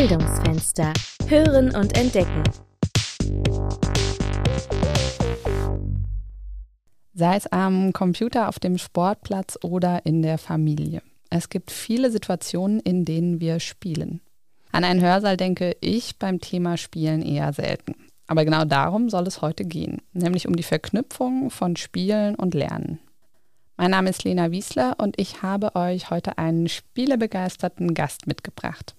Bildungsfenster. Hören und entdecken. Sei es am Computer, auf dem Sportplatz oder in der Familie. Es gibt viele Situationen, in denen wir spielen. An einen Hörsaal denke ich beim Thema Spielen eher selten. Aber genau darum soll es heute gehen, nämlich um die Verknüpfung von Spielen und Lernen. Mein Name ist Lena Wiesler und ich habe euch heute einen spielebegeisterten Gast mitgebracht.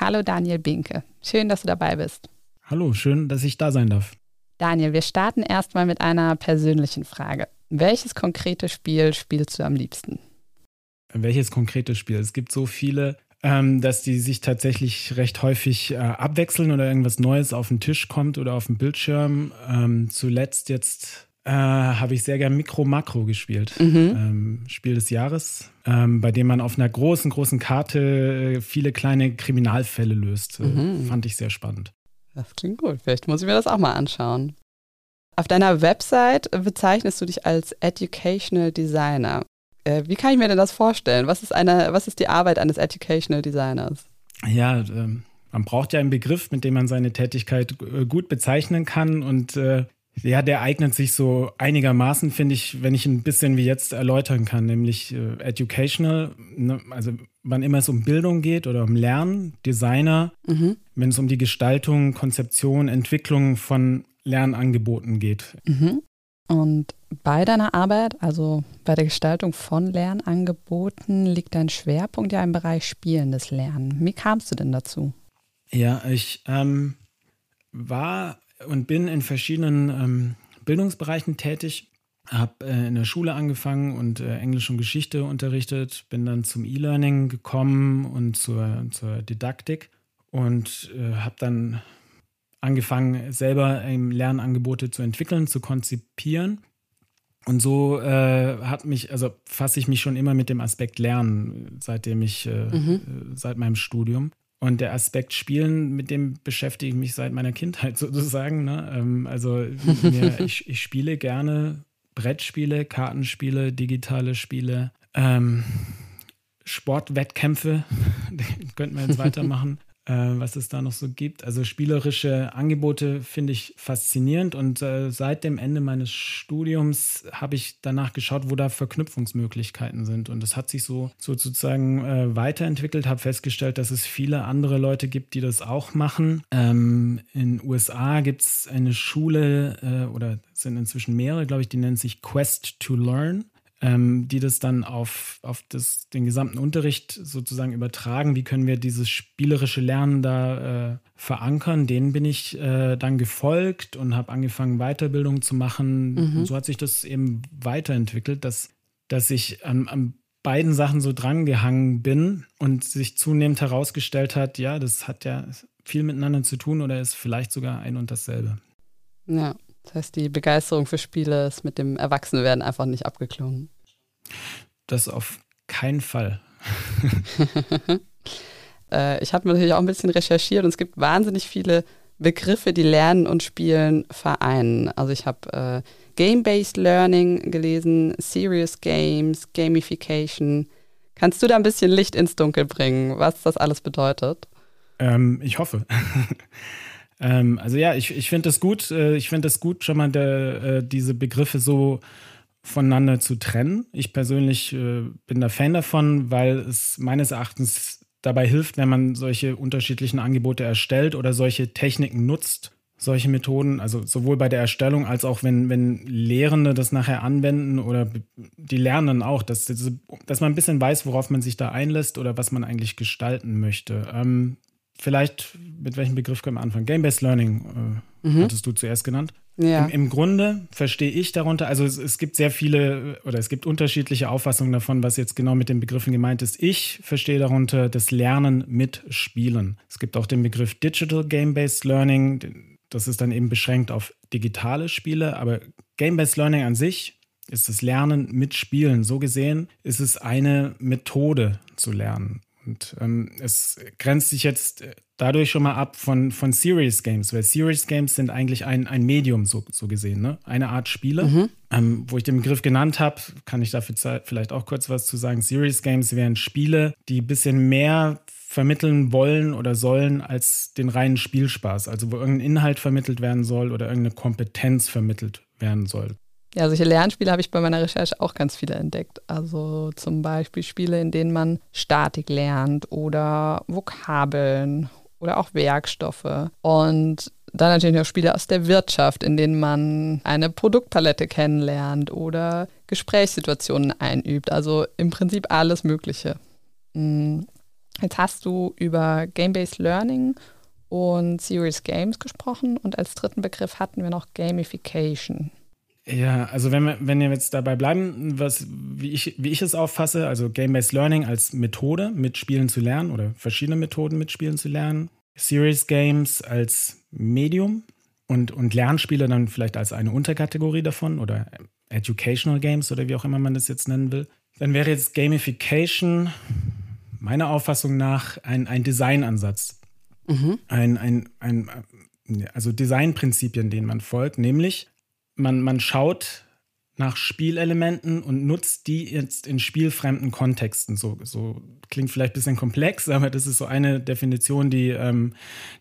Hallo Daniel Binke, schön, dass du dabei bist. Hallo, schön, dass ich da sein darf. Daniel, wir starten erstmal mit einer persönlichen Frage. Welches konkrete Spiel spielst du am liebsten? Welches konkrete Spiel? Es gibt so viele ähm, dass die sich tatsächlich recht häufig äh, abwechseln oder irgendwas Neues auf den Tisch kommt oder auf dem Bildschirm. Ähm, zuletzt jetzt äh, habe ich sehr gern Mikro Makro gespielt. Mhm. Ähm, Spiel des Jahres, ähm, bei dem man auf einer großen, großen Karte äh, viele kleine Kriminalfälle löst. Äh, mhm. Fand ich sehr spannend. Das klingt gut. Vielleicht muss ich mir das auch mal anschauen. Auf deiner Website bezeichnest du dich als Educational Designer. Äh, wie kann ich mir denn das vorstellen? Was ist, eine, was ist die Arbeit eines Educational Designers? Ja, ähm, man braucht ja einen Begriff, mit dem man seine Tätigkeit gut bezeichnen kann. Und äh, ja, der eignet sich so einigermaßen, finde ich, wenn ich ein bisschen wie jetzt erläutern kann, nämlich äh, educational, ne, also wann immer es um Bildung geht oder um Lernen, Designer, mhm. wenn es um die Gestaltung, Konzeption, Entwicklung von Lernangeboten geht. Mhm. Und bei deiner Arbeit, also bei der Gestaltung von Lernangeboten, liegt dein Schwerpunkt ja im Bereich spielendes Lernen. Wie kamst du denn dazu? Ja, ich ähm, war und bin in verschiedenen ähm, Bildungsbereichen tätig. Habe äh, in der Schule angefangen und äh, Englisch und Geschichte unterrichtet, bin dann zum E-Learning gekommen und zur, zur Didaktik und äh, habe dann angefangen, selber ähm, Lernangebote zu entwickeln, zu konzipieren. Und so äh, hat mich, also fasse ich mich schon immer mit dem Aspekt Lernen, seitdem ich, äh, mhm. Äh, seit meinem Studium. Und der Aspekt Spielen, mit dem beschäftige ich mich seit meiner Kindheit sozusagen. Ne? Ähm, also mir, ich, ich, spiele gerne Brettspiele, Kartenspiele, digitale Spiele, ähm, Sportwettkämpfe, könnten wir jetzt weitermachen was es da noch so gibt. Also spielerische Angebote finde ich faszinierend und äh, seit dem Ende meines Studiums habe ich danach geschaut, wo da Verknüpfungsmöglichkeiten sind und es hat sich so, sozusagen äh, weiterentwickelt, habe festgestellt, dass es viele andere Leute gibt, die das auch machen. Ähm, in USA gibt es eine Schule äh, oder sind inzwischen mehrere, glaube ich, die nennt sich Quest to Learn ähm, die das dann auf, auf das, den gesamten Unterricht sozusagen übertragen. Wie können wir dieses spielerische Lernen da äh, verankern? Denen bin ich äh, dann gefolgt und habe angefangen, Weiterbildung zu machen. Mhm. Und so hat sich das eben weiterentwickelt, dass, dass ich an, an beiden Sachen so drangehangen bin und sich zunehmend herausgestellt hat, ja, das hat ja viel miteinander zu tun oder ist vielleicht sogar ein und dasselbe. Ja. Das heißt, die Begeisterung für Spiele ist mit dem Erwachsenwerden einfach nicht abgeklungen. Das auf keinen Fall. äh, ich habe natürlich auch ein bisschen recherchiert und es gibt wahnsinnig viele Begriffe, die Lernen und Spielen vereinen. Also ich habe äh, Game-Based Learning gelesen, Serious Games, Gamification. Kannst du da ein bisschen Licht ins Dunkel bringen, was das alles bedeutet? Ähm, ich hoffe. Ähm, also ja, ich, ich finde das gut. Äh, ich finde das gut, schon mal der, äh, diese Begriffe so voneinander zu trennen. Ich persönlich äh, bin da Fan davon, weil es meines Erachtens dabei hilft, wenn man solche unterschiedlichen Angebote erstellt oder solche Techniken nutzt, solche Methoden, also sowohl bei der Erstellung als auch wenn, wenn Lehrende das nachher anwenden oder die Lernenden auch, dass, dass man ein bisschen weiß, worauf man sich da einlässt oder was man eigentlich gestalten möchte. Ähm, vielleicht, mit welchem Begriff können wir anfangen? Game-Based Learning äh, mhm. hattest du zuerst genannt. Ja. Im, Im, Grunde verstehe ich darunter, also es, es, gibt sehr viele oder es gibt unterschiedliche Auffassungen davon, was jetzt genau mit den Begriffen gemeint ist. Ich verstehe darunter das Lernen mit Spielen. Es gibt auch den Begriff Digital Game-Based Learning. Das ist dann eben beschränkt auf digitale Spiele, aber Game-Based Learning an sich ist das Lernen mit Spielen. So gesehen ist es eine Methode zu lernen. Und ähm, es grenzt sich jetzt dadurch schon mal ab von, von Serious Games, weil Serious Games sind eigentlich ein, ein Medium, so, so gesehen, ne? eine Art Spiele. Mhm. Ähm, wo ich den Begriff genannt habe, kann ich dafür vielleicht auch kurz was zu sagen. Serious Games wären Spiele, die ein bisschen mehr vermitteln wollen oder sollen als den reinen Spielspaß. Also wo irgendein Inhalt vermittelt werden soll oder irgendeine Kompetenz vermittelt werden soll. Ja, solche Lernspiele habe ich bei meiner Recherche auch ganz viele entdeckt. Also zum Beispiel Spiele, in denen man Statik lernt oder Vokabeln oder auch Werkstoffe. Und dann natürlich auch Spiele aus der Wirtschaft, in denen man eine Produktpalette kennenlernt oder Gesprächssituationen einübt. Also im Prinzip alles Mögliche. Hm, jetzt hast du über Game-Based Learning und Serious Games gesprochen und als dritten Begriff hatten wir noch Gamification. Ja, also wenn wir, wenn wir jetzt dabei bleiben, was, wie, ich, wie ich es auffasse, also Game-Based Learning als Methode, mit Spielen zu lernen oder verschiedene Methoden mit Spielen zu lernen, Serious Games als Medium und, und Lernspiele dann vielleicht als eine Unterkategorie davon oder Educational Games oder wie auch immer man das jetzt nennen will. Dann wäre jetzt Gamification meiner Auffassung nach ein, ein Designansatz. Mhm. Ein, ein, ein, also Designprinzipien, denen man folgt, nämlich man, man schaut nach Spielelementen und nutzt die jetzt in spielfremden Kontexten. So, so klingt vielleicht ein bisschen komplex, aber das ist so eine Definition, die ähm,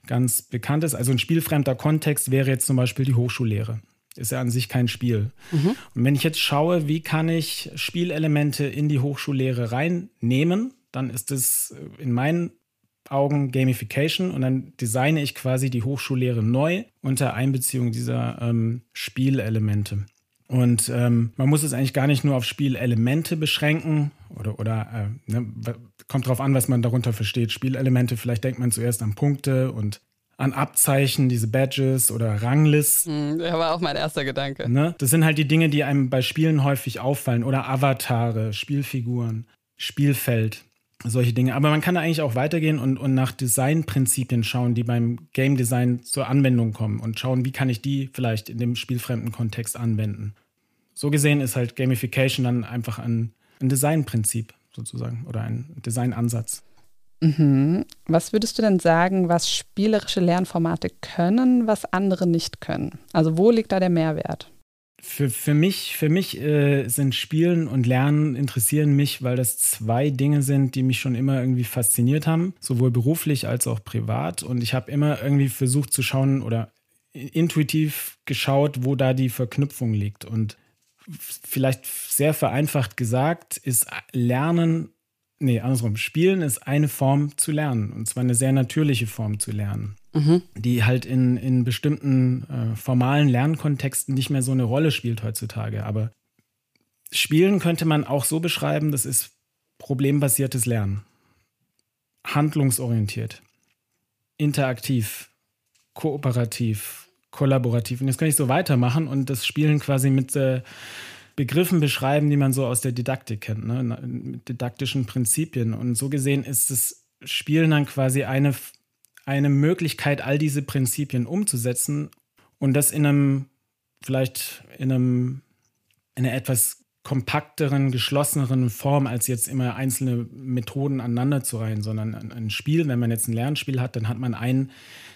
ganz bekannt ist. Also ein spielfremder Kontext wäre jetzt zum Beispiel die Hochschullehre. Ist ja an sich kein Spiel. Mhm. Und wenn ich jetzt schaue, wie kann ich Spielelemente in die Hochschullehre reinnehmen, dann ist es in meinen Augen Gamification und dann designe ich quasi die Hochschullehre neu unter Einbeziehung dieser ähm, Spielelemente. Und ähm, man muss es eigentlich gar nicht nur auf Spielelemente beschränken oder, oder äh, ne, kommt drauf an, was man darunter versteht. Spielelemente, vielleicht denkt man zuerst an Punkte und an Abzeichen, diese Badges oder Ranglisten. Hm, das war auch mein erster Gedanke. Ne? Das sind halt die Dinge, die einem bei Spielen häufig auffallen. Oder Avatare, Spielfiguren, Spielfeld solche Dinge. Aber man kann da eigentlich auch weitergehen und, und nach Designprinzipien schauen, die beim Game Design zur Anwendung kommen und schauen, wie kann ich die vielleicht in dem spielfremden Kontext anwenden. So gesehen ist halt Gamification dann einfach ein, ein Designprinzip sozusagen oder ein Designansatz. Mhm. Was würdest du denn sagen, was spielerische Lernformate können, was andere nicht können? Also wo liegt da der Mehrwert? Für, für mich, für mich äh, sind Spielen und Lernen interessieren mich, weil das zwei Dinge sind, die mich schon immer irgendwie fasziniert haben, sowohl beruflich als auch privat. Und ich habe immer irgendwie versucht zu schauen oder intuitiv geschaut, wo da die Verknüpfung liegt. Und vielleicht sehr vereinfacht gesagt, ist Lernen, nee, andersrum, Spielen ist eine Form zu lernen. Und zwar eine sehr natürliche Form zu lernen mhm. die halt in, in bestimmten äh, formalen Lernkontexten nicht mehr so eine Rolle spielt heutzutage. Aber Spielen könnte man auch so beschreiben, das ist problembasiertes Lernen. Handlungsorientiert, interaktiv, kooperativ, kollaborativ. Und jetzt kann ich so weitermachen und das Spielen quasi mit äh, Begriffen beschreiben, die man so aus der Didaktik kennt, ne? mit didaktischen Prinzipien. Und so gesehen ist das Spielen dann quasi eine eine Möglichkeit, all diese Prinzipien umzusetzen und das in einem, vielleicht in einem, in einer etwas kompakteren, geschlosseneren Form, als jetzt immer einzelne Methoden aneinander zu reihen, sondern ein Spiel, wenn man jetzt ein Lernspiel hat, dann hat man ein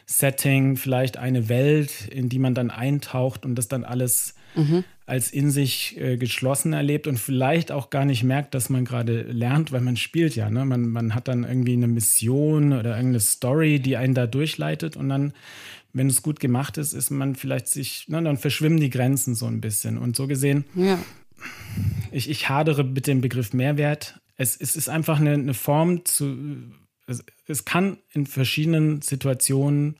Setting, vielleicht eine Welt, in die man dann eintaucht und das dann alles mhm. als in sich äh, geschlossen erlebt und vielleicht auch gar nicht merkt, dass man gerade lernt, weil man spielt ja. Ne? Man, man hat dann irgendwie eine Mission oder irgendeine Story, die einen da durchleitet und dann, wenn es gut gemacht ist, ist man vielleicht sich, ne, dann verschwimmen die Grenzen so ein bisschen. Und so gesehen, ja. Ich, ich hadere mit dem Begriff Mehrwert. Es, es ist einfach eine, eine Form zu, es, es kann in verschiedenen Situationen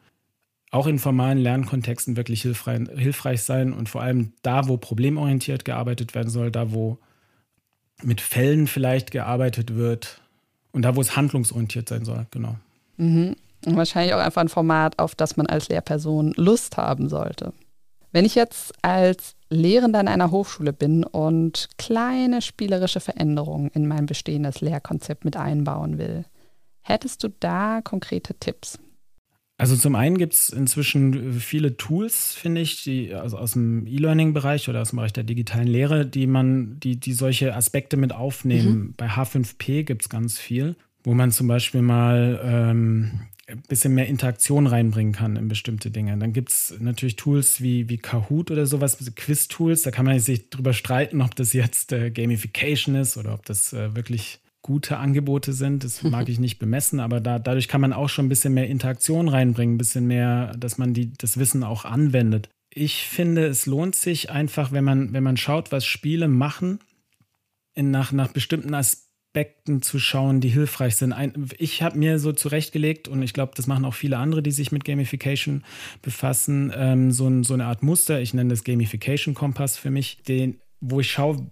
auch in formalen Lernkontexten wirklich hilfreich, hilfreich sein und vor allem da, wo problemorientiert gearbeitet werden soll, da, wo mit Fällen vielleicht gearbeitet wird und da, wo es handlungsorientiert sein soll, genau. Mhm. Wahrscheinlich auch einfach ein Format, auf das man als Lehrperson Lust haben sollte. Wenn ich jetzt als Lehrender in einer Hochschule bin und kleine spielerische Veränderungen in mein bestehendes Lehrkonzept mit einbauen will, hättest du da konkrete Tipps? Also zum einen gibt es inzwischen viele Tools, finde ich, die also aus dem E-Learning-Bereich oder aus dem Bereich der digitalen Lehre, die man, die, die solche Aspekte mit aufnehmen. Mhm. Bei H5P gibt es ganz viel, wo man zum Beispiel mal ähm, ein bisschen mehr Interaktion reinbringen kann in bestimmte Dinge. Dann gibt es natürlich Tools wie, wie Kahoot oder sowas, Quiz-Tools. Da kann man sich drüber streiten, ob das jetzt äh, Gamification ist oder ob das äh, wirklich gute Angebote sind. Das mag ich nicht bemessen, aber da, dadurch kann man auch schon ein bisschen mehr Interaktion reinbringen, ein bisschen mehr, dass man die, das Wissen auch anwendet. Ich finde, es lohnt sich einfach, wenn man, wenn man schaut, was Spiele machen, in, nach, nach bestimmten Aspekten zu schauen, die hilfreich sind. Ein, ich habe mir so zurechtgelegt, und ich glaube, das machen auch viele andere, die sich mit Gamification befassen, ähm, so, ein, so eine Art Muster. Ich nenne das Gamification-Kompass für mich, den, wo ich schaue,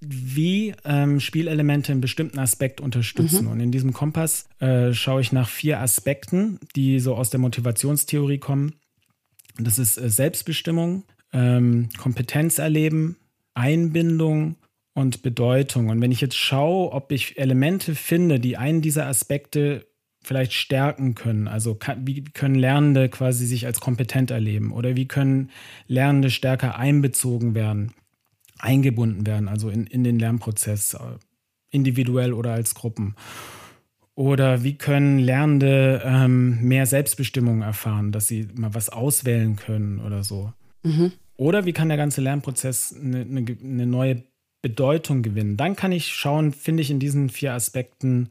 wie ähm, Spielelemente einen bestimmten Aspekt unterstützen. Mhm. Und in diesem Kompass äh, schaue ich nach vier Aspekten, die so aus der Motivationstheorie kommen. Das ist äh, Selbstbestimmung, ähm, Kompetenz erleben, Einbindung und Bedeutung. Und wenn ich jetzt schaue, ob ich Elemente finde, die einen dieser Aspekte vielleicht stärken können, also kann, wie können Lernende quasi sich als kompetent erleben oder wie können Lernende stärker einbezogen werden, eingebunden werden, also in, in den Lernprozess, äh, individuell oder als Gruppen. Oder wie können Lernende ähm, mehr Selbstbestimmung erfahren, dass sie mal was auswählen können oder so. Mhm. Oder wie kann der ganze Lernprozess eine, eine, eine, neue Bedeutung gewinnen? Dann kann ich schauen, finde ich in diesen vier Aspekten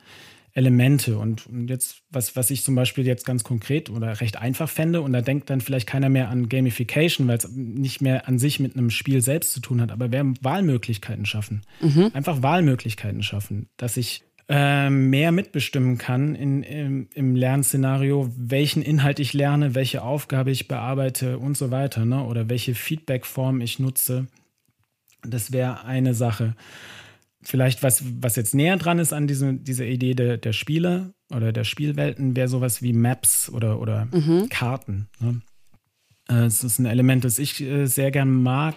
Elemente. Und, jetzt, was, was ich zum Beispiel jetzt ganz konkret oder recht einfach fände, und da denkt dann vielleicht keiner mehr an Gamification, weil es nicht mehr an sich mit einem Spiel selbst zu tun hat, aber wir Wahlmöglichkeiten schaffen. Mhm. Einfach Wahlmöglichkeiten schaffen, dass ich äh, mehr mitbestimmen kann in, im, im, Lernszenario, welchen Inhalt ich lerne, welche Aufgabe ich bearbeite und so weiter, ne? oder welche Feedbackform ich nutze. Das wäre eine Sache vielleicht was, was jetzt näher dran ist an diese, dieser Idee der, der Spiele oder der Spielwelten, wäre sowas wie Maps oder, oder mhm. Karten. Ne? Äh, es ist ein Element, das ich äh, sehr gern mag.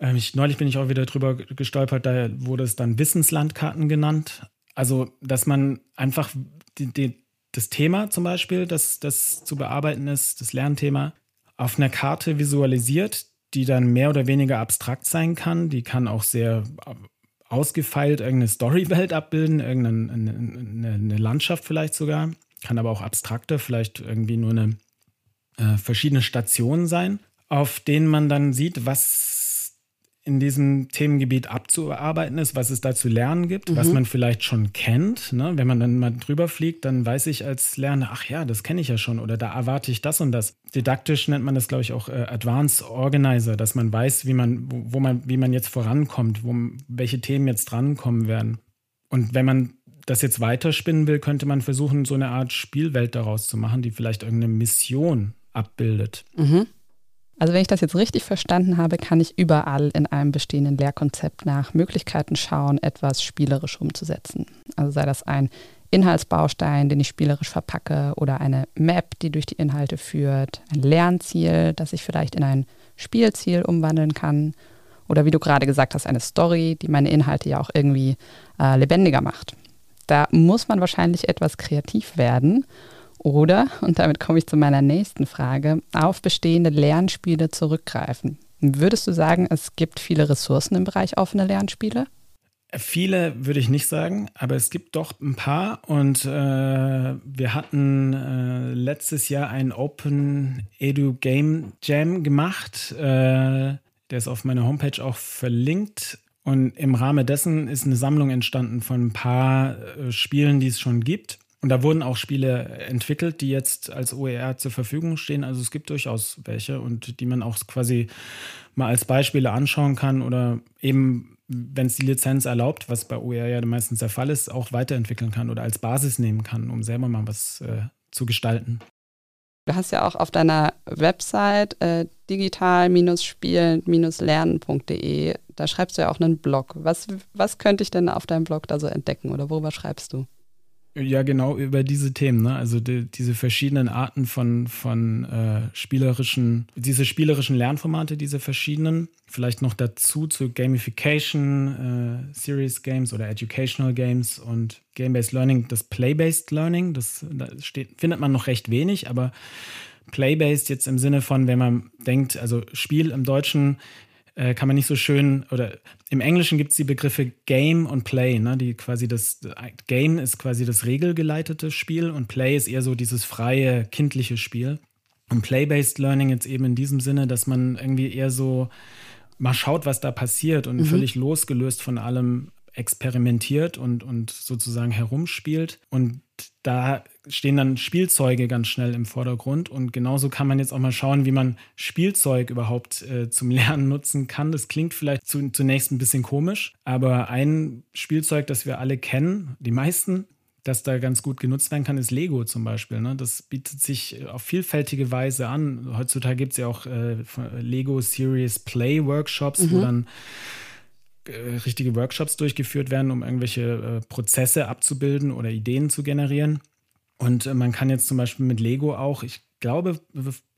Ähm, ich, neulich bin ich auch wieder drüber gestolpert, da wurde es dann Wissenslandkarten genannt. Also, dass man einfach die, die, das Thema zum Beispiel, das, das zu bearbeiten ist, das Lernthema, auf einer Karte visualisiert, die dann mehr oder weniger abstrakt sein kann. Die kann auch sehr ausgefeilt irgendeine Storywelt abbilden, irgendeine eine, eine Landschaft vielleicht sogar. Kann aber auch abstrakter, vielleicht irgendwie nur eine äh, verschiedene Stationen sein, auf denen man dann sieht, was in diesem Themengebiet abzuarbeiten ist, was es da zu lernen gibt, mhm. was man vielleicht schon kennt. Ne? Wenn man dann mal drüber fliegt, dann weiß ich als Lerner, ach ja, das kenne ich ja schon oder da erwarte ich das und das. Didaktisch nennt man das, glaube ich, auch äh, Advanced Organizer, dass man weiß, wie man, wo, wo, man, wie man jetzt vorankommt, wo, welche Themen jetzt drankommen werden. Und wenn man das jetzt weiterspinnen will, könnte man versuchen, so eine Art Spielwelt daraus zu machen, die vielleicht irgendeine Mission abbildet. Mhm. Also wenn ich das jetzt richtig verstanden habe, kann ich überall in einem bestehenden Lehrkonzept nach Möglichkeiten schauen, etwas spielerisch umzusetzen. Also sei das ein Inhaltsbaustein, den ich spielerisch verpacke oder eine Map, die durch die Inhalte führt, ein Lernziel, das ich vielleicht in ein Spielziel umwandeln kann oder wie du gerade gesagt hast, eine Story, die meine Inhalte ja auch irgendwie äh, lebendiger macht. Da muss man wahrscheinlich etwas kreativ werden oder, und damit komme ich zu meiner nächsten Frage, auf bestehende Lernspiele zurückgreifen. Würdest du sagen, es gibt viele Ressourcen im Bereich offene Lernspiele? Viele würde ich nicht sagen, aber es gibt doch ein paar. Und äh, wir hatten äh, letztes Jahr einen Open Edu Game Jam gemacht. Äh, der ist auf meiner Homepage auch verlinkt. Und im Rahmen dessen ist eine Sammlung entstanden von ein paar äh, Spielen, die es schon gibt. Und da wurden auch Spiele entwickelt, die jetzt als OER zur Verfügung stehen. Also es gibt durchaus welche und die man auch quasi mal als Beispiele anschauen kann oder eben, wenn es die Lizenz erlaubt, was bei OER ja meistens der Fall ist, auch weiterentwickeln kann oder als Basis nehmen kann, um selber mal was äh, zu gestalten. Du hast ja auch auf deiner Website äh, digital-spielen-lernen.de, da schreibst du ja auch einen Blog. Was, was könnte ich denn auf deinem Blog da so entdecken oder worüber schreibst du? Ja, genau über diese Themen, ne? Also die, diese verschiedenen Arten von, von äh, spielerischen, diese spielerischen Lernformate, diese verschiedenen. Vielleicht noch dazu zu Gamification, äh, Series Games oder Educational Games und Game-Based Learning, das Play-Based Learning. Das, das steht, findet man noch recht wenig, aber Play-based jetzt im Sinne von, wenn man denkt, also Spiel im Deutschen äh, kann man nicht so schön, oder im Englischen gibt es die Begriffe Game und Play, ne? die quasi das, Game ist quasi das regelgeleitete Spiel und Play ist eher so dieses freie, kindliche Spiel. Und Play-Based Learning jetzt eben in diesem Sinne, dass man irgendwie eher so mal schaut, was da passiert und mhm. völlig losgelöst von allem experimentiert und, und sozusagen herumspielt. Und da stehen dann Spielzeuge ganz schnell im Vordergrund. Und genauso kann man jetzt auch mal schauen, wie man Spielzeug überhaupt äh, zum Lernen nutzen kann. Das klingt vielleicht zu, zunächst ein bisschen komisch, aber ein Spielzeug, das wir alle kennen, die meisten, das da ganz gut genutzt werden kann, ist Lego zum Beispiel. Ne? Das bietet sich auf vielfältige Weise an. Heutzutage gibt es ja auch äh, Lego Series Play Workshops, mhm. wo dann äh, richtige Workshops durchgeführt werden, um irgendwelche äh, Prozesse abzubilden oder Ideen zu generieren. Und äh, man kann jetzt zum Beispiel mit Lego auch, ich glaube,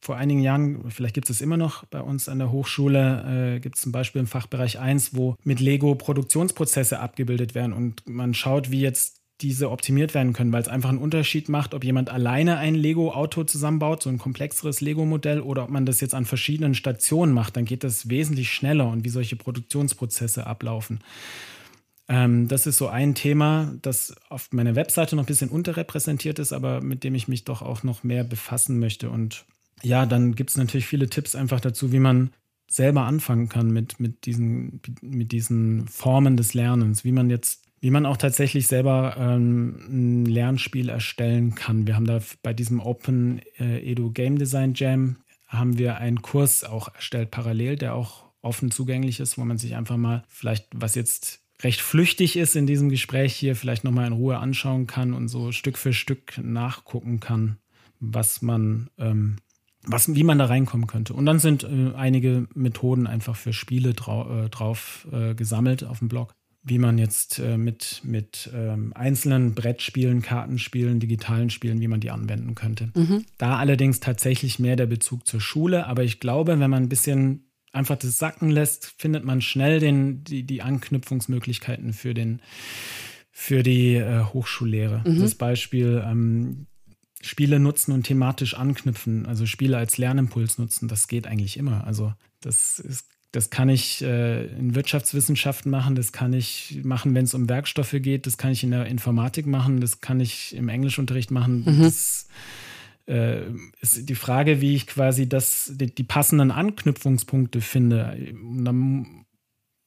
vor einigen Jahren, vielleicht gibt es es immer noch bei uns an der Hochschule, äh, gibt es zum Beispiel im Fachbereich 1, wo mit Lego Produktionsprozesse abgebildet werden und man schaut, wie jetzt diese optimiert werden können, weil es einfach einen Unterschied macht, ob jemand alleine ein Lego-Auto zusammenbaut, so ein komplexeres Lego-Modell, oder ob man das jetzt an verschiedenen Stationen macht. Dann geht das wesentlich schneller und wie solche Produktionsprozesse ablaufen. Ähm, das ist so ein Thema, das auf meiner Webseite noch ein bisschen unterrepräsentiert ist, aber mit dem ich mich doch auch noch mehr befassen möchte. Und ja, dann gibt es natürlich viele Tipps einfach dazu, wie man selber anfangen kann mit, mit, diesen, mit diesen Formen des Lernens, wie man jetzt wie man auch tatsächlich selber ähm, ein Lernspiel erstellen kann. Wir haben da bei diesem Open äh, Edu Game Design Jam haben wir einen Kurs auch erstellt parallel, der auch offen zugänglich ist, wo man sich einfach mal vielleicht, was jetzt recht flüchtig ist in diesem Gespräch hier, vielleicht nochmal in Ruhe anschauen kann und so Stück für Stück nachgucken kann, was man, ähm, was, wie man da reinkommen könnte. Und dann sind äh, einige Methoden einfach für Spiele drau äh, drauf äh, gesammelt auf dem Blog wie man jetzt äh, mit, mit ähm, einzelnen Brettspielen, Kartenspielen, digitalen Spielen, wie man die anwenden könnte. Mhm. Da allerdings tatsächlich mehr der Bezug zur Schule, aber ich glaube, wenn man ein bisschen einfach das sacken lässt, findet man schnell den, die, die Anknüpfungsmöglichkeiten für, den, für die äh, Hochschullehre. Mhm. Das Beispiel ähm, Spiele nutzen und thematisch anknüpfen, also Spiele als Lernimpuls nutzen, das geht eigentlich immer. Also das ist das kann ich äh, in Wirtschaftswissenschaften machen, das kann ich machen, wenn es um Werkstoffe geht, das kann ich in der Informatik machen, das kann ich im Englischunterricht machen. Mhm. Das äh, ist die Frage, wie ich quasi das, die, die passenden Anknüpfungspunkte finde. Und dann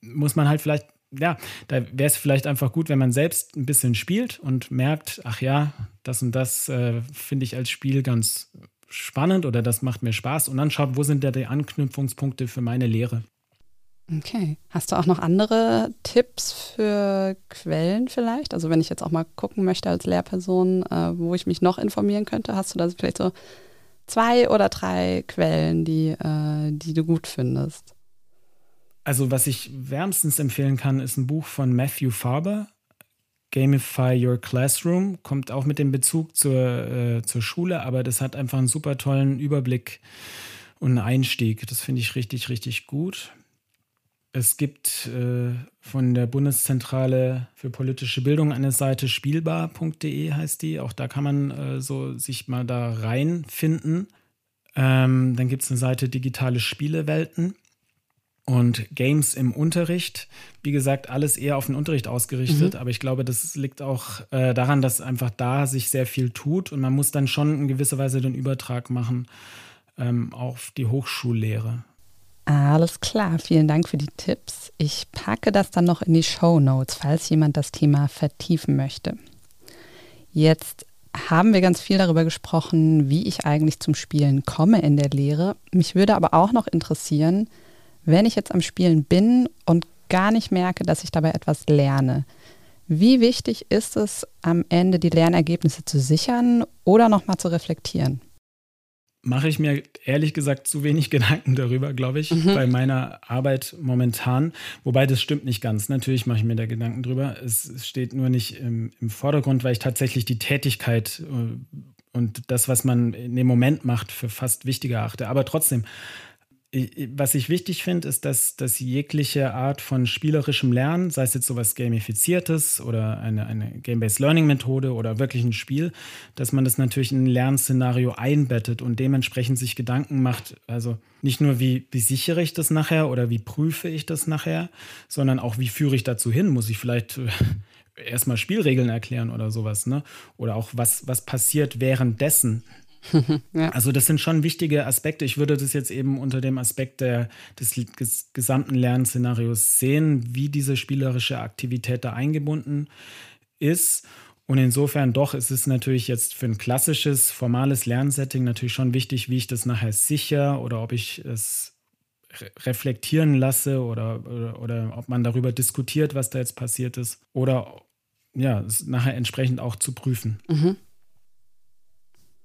muss man halt vielleicht, ja, da wäre es vielleicht einfach gut, wenn man selbst ein bisschen spielt und merkt, ach ja, das und das äh, finde ich als Spiel ganz spannend oder das macht mir Spaß und dann schaut, wo sind da die Anknüpfungspunkte für meine Lehre. Okay. Hast du auch noch andere Tipps für Quellen vielleicht? Also wenn ich jetzt auch mal gucken möchte als Lehrperson, äh, wo ich mich noch informieren könnte, hast du da vielleicht so zwei oder drei Quellen, die, äh, die du gut findest? Also was ich wärmstens empfehlen kann, ist ein Buch von Matthew Farber, Gamify Your Classroom, kommt auch mit dem Bezug zur, äh, zur Schule, aber das hat einfach einen super tollen Überblick und einen Einstieg. Das finde ich richtig, richtig gut. Es gibt äh, von der Bundeszentrale für politische Bildung eine Seite spielbar.de heißt die. Auch da kann man äh, so sich mal da reinfinden. Ähm, dann gibt es eine Seite Digitale Spielewelten und Games im Unterricht. Wie gesagt, alles eher auf den Unterricht ausgerichtet, mhm. aber ich glaube, das liegt auch äh, daran, dass einfach da sich sehr viel tut und man muss dann schon in gewisser Weise den Übertrag machen ähm, auf die Hochschullehre. Alles klar, vielen Dank für die Tipps. Ich packe das dann noch in die Show Notes, falls jemand das Thema vertiefen möchte. Jetzt haben wir ganz viel darüber gesprochen, wie ich eigentlich zum Spielen komme in der Lehre. Mich würde aber auch noch interessieren, wenn ich jetzt am Spielen bin und gar nicht merke, dass ich dabei etwas lerne. Wie wichtig ist es, am Ende die Lernergebnisse zu sichern oder nochmal zu reflektieren? Mache ich mir ehrlich gesagt zu wenig Gedanken darüber, glaube ich, mhm. bei meiner Arbeit momentan. Wobei das stimmt nicht ganz. Natürlich mache ich mir da Gedanken drüber. Es, steht nur nicht im, im, Vordergrund, weil ich tatsächlich die Tätigkeit äh, und das, was man in dem Moment macht, für fast wichtiger achte. Aber trotzdem, was ich wichtig finde, ist, dass, dass jegliche Art von spielerischem Lernen, sei es jetzt sowas Gamifiziertes oder eine, eine Game-Based Learning-Methode oder wirklich ein Spiel, dass man das natürlich in ein Lernszenario einbettet und dementsprechend sich Gedanken macht, also nicht nur, wie, wie sichere ich das nachher oder wie prüfe ich das nachher, sondern auch, wie führe ich dazu hin? Muss ich vielleicht erstmal Spielregeln erklären oder sowas, ne? Oder auch, was, was passiert währenddessen? ja. Also das sind schon wichtige Aspekte. Ich würde das jetzt eben unter dem Aspekt der, des gesamten Lernszenarios sehen, wie diese spielerische Aktivität da eingebunden ist. Und insofern doch ist es natürlich jetzt für ein klassisches, formales Lernsetting natürlich schon wichtig, wie ich das nachher sicher oder ob ich es reflektieren lasse oder, oder, oder ob man darüber diskutiert, was da jetzt passiert ist. Oder ja, es nachher entsprechend auch zu prüfen. Mhm.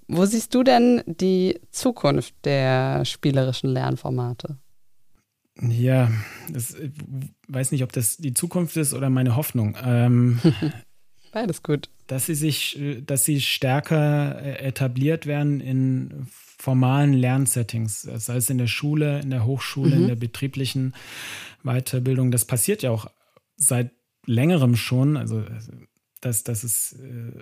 Wo siehst du denn die Zukunft der spielerischen Lernformate? Ja, das, ich weiß nicht, ob das die Zukunft ist oder meine Hoffnung. Ähm, Beides gut. Dass sie sich, dass sie stärker äh, etabliert werden in formalen Lernsettings, sei es in der Schule, in der Hochschule, mhm. in der betrieblichen Weiterbildung. Das passiert ja auch seit längerem schon. Also, dass, dass es äh,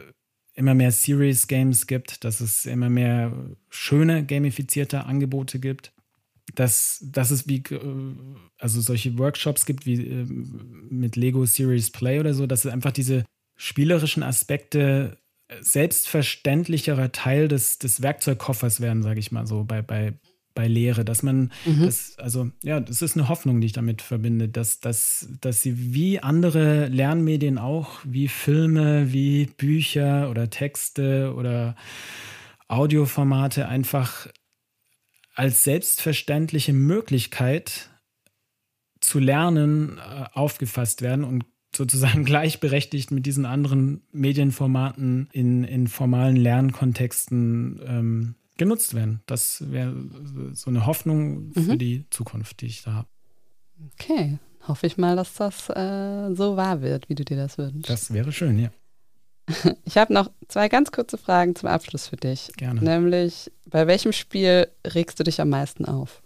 immer mehr Series Games gibt, dass es immer mehr schöne gamifizierte Angebote gibt dass, dass es wie, äh, also solche Workshops gibt wie äh, mit Lego Series Play oder so, dass es einfach diese spielerischen Aspekte selbstverständlicherer Teil des, des Werkzeugkoffers werden, sage ich mal so, bei, bei, bei Lehre, dass man, mhm. das, also ja, das ist eine Hoffnung, die ich damit verbinde, dass, dass, dass sie wie andere Lernmedien auch, wie Filme, wie Bücher oder Texte oder Audioformate einfach als selbstverständliche Möglichkeit zu lernen äh, aufgefasst werden und sozusagen gleichberechtigt mit diesen anderen Medienformaten in, in formalen Lernkontexten ähm, genutzt werden. Das wäre so eine Hoffnung für mhm. die Zukunft, die ich da habe. Okay, hoffe ich mal, dass das äh, so wahr wird, wie du dir das wünschst. Das wäre schön, ja. Ich habe noch zwei ganz kurze Fragen zum Abschluss für dich. Gerne. Nämlich, bei welchem Spiel regst du dich am meisten auf?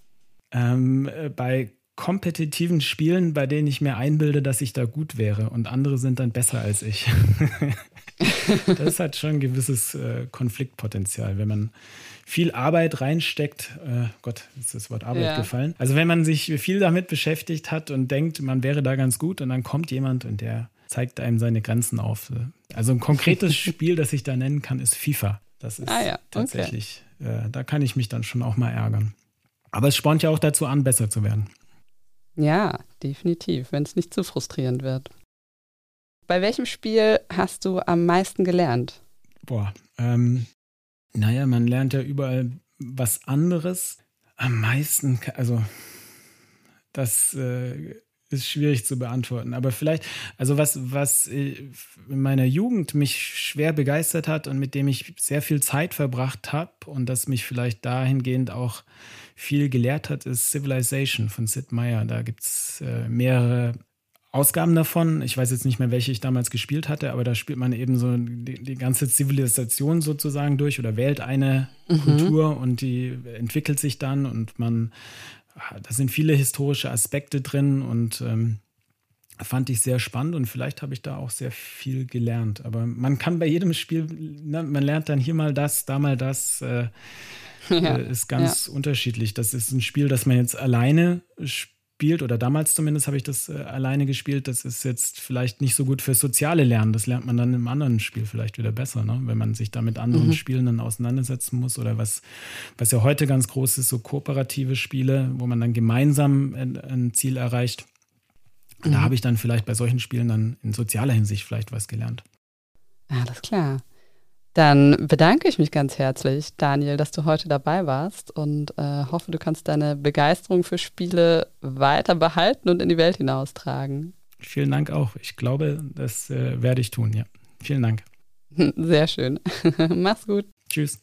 Ähm, äh, bei kompetitiven Spielen, bei denen ich mir einbilde, dass ich da gut wäre und andere sind dann besser als ich. das hat schon ein gewisses äh, Konfliktpotenzial, wenn man viel Arbeit reinsteckt. Äh, Gott, ist das Wort Arbeit ja. gefallen. Also wenn man sich viel damit beschäftigt hat und denkt, man wäre da ganz gut und dann kommt jemand und der zeigt einem seine Grenzen auf. Also ein konkretes Spiel, das ich da nennen kann, ist FIFA. Das ist ah ja, tatsächlich, okay. äh, da kann ich mich dann schon auch mal ärgern. Aber es spornt ja auch dazu an, besser zu werden. Ja, definitiv, wenn es nicht zu frustrierend wird. Bei welchem Spiel hast du am meisten gelernt? Boah, ähm, naja, man lernt ja überall was anderes. Am meisten, also das äh, ist schwierig zu beantworten. Aber vielleicht, also was, was in meiner Jugend mich schwer begeistert hat und mit dem ich sehr viel Zeit verbracht habe und das mich vielleicht dahingehend auch viel gelehrt hat, ist Civilization von Sid Meier. Da gibt es äh, mehrere Ausgaben davon. Ich weiß jetzt nicht mehr, welche ich damals gespielt hatte, aber da spielt man eben so die, die ganze Zivilisation sozusagen durch oder wählt eine mhm. Kultur und die entwickelt sich dann und man da sind viele historische Aspekte drin und ähm, fand ich sehr spannend und vielleicht habe ich da auch sehr viel gelernt. Aber man kann bei jedem Spiel, ne, man lernt dann hier mal das, da mal das. Äh, ja, äh, ist ganz ja. unterschiedlich. Das ist ein Spiel, das man jetzt alleine spielt spielt, oder damals zumindest habe ich das äh, alleine gespielt, das ist jetzt vielleicht nicht so gut für soziale Lernen. Das lernt man dann im anderen Spiel vielleicht wieder besser, ne? wenn man sich da mit anderen mhm. Spielen dann auseinandersetzen muss. Oder was, was ja heute ganz groß ist, so kooperative Spiele, wo man dann gemeinsam ein, ein Ziel erreicht. Mhm. Da habe ich dann vielleicht bei solchen Spielen dann in sozialer Hinsicht vielleicht was gelernt. Alles klar. Dann bedanke ich mich ganz herzlich, Daniel, dass du heute dabei warst und äh, hoffe, du kannst deine Begeisterung für Spiele weiter behalten und in die Welt hinaustragen. Vielen Dank auch. Ich glaube, das äh, werde ich tun, ja. Vielen Dank. Sehr schön. Mach's gut. Tschüss.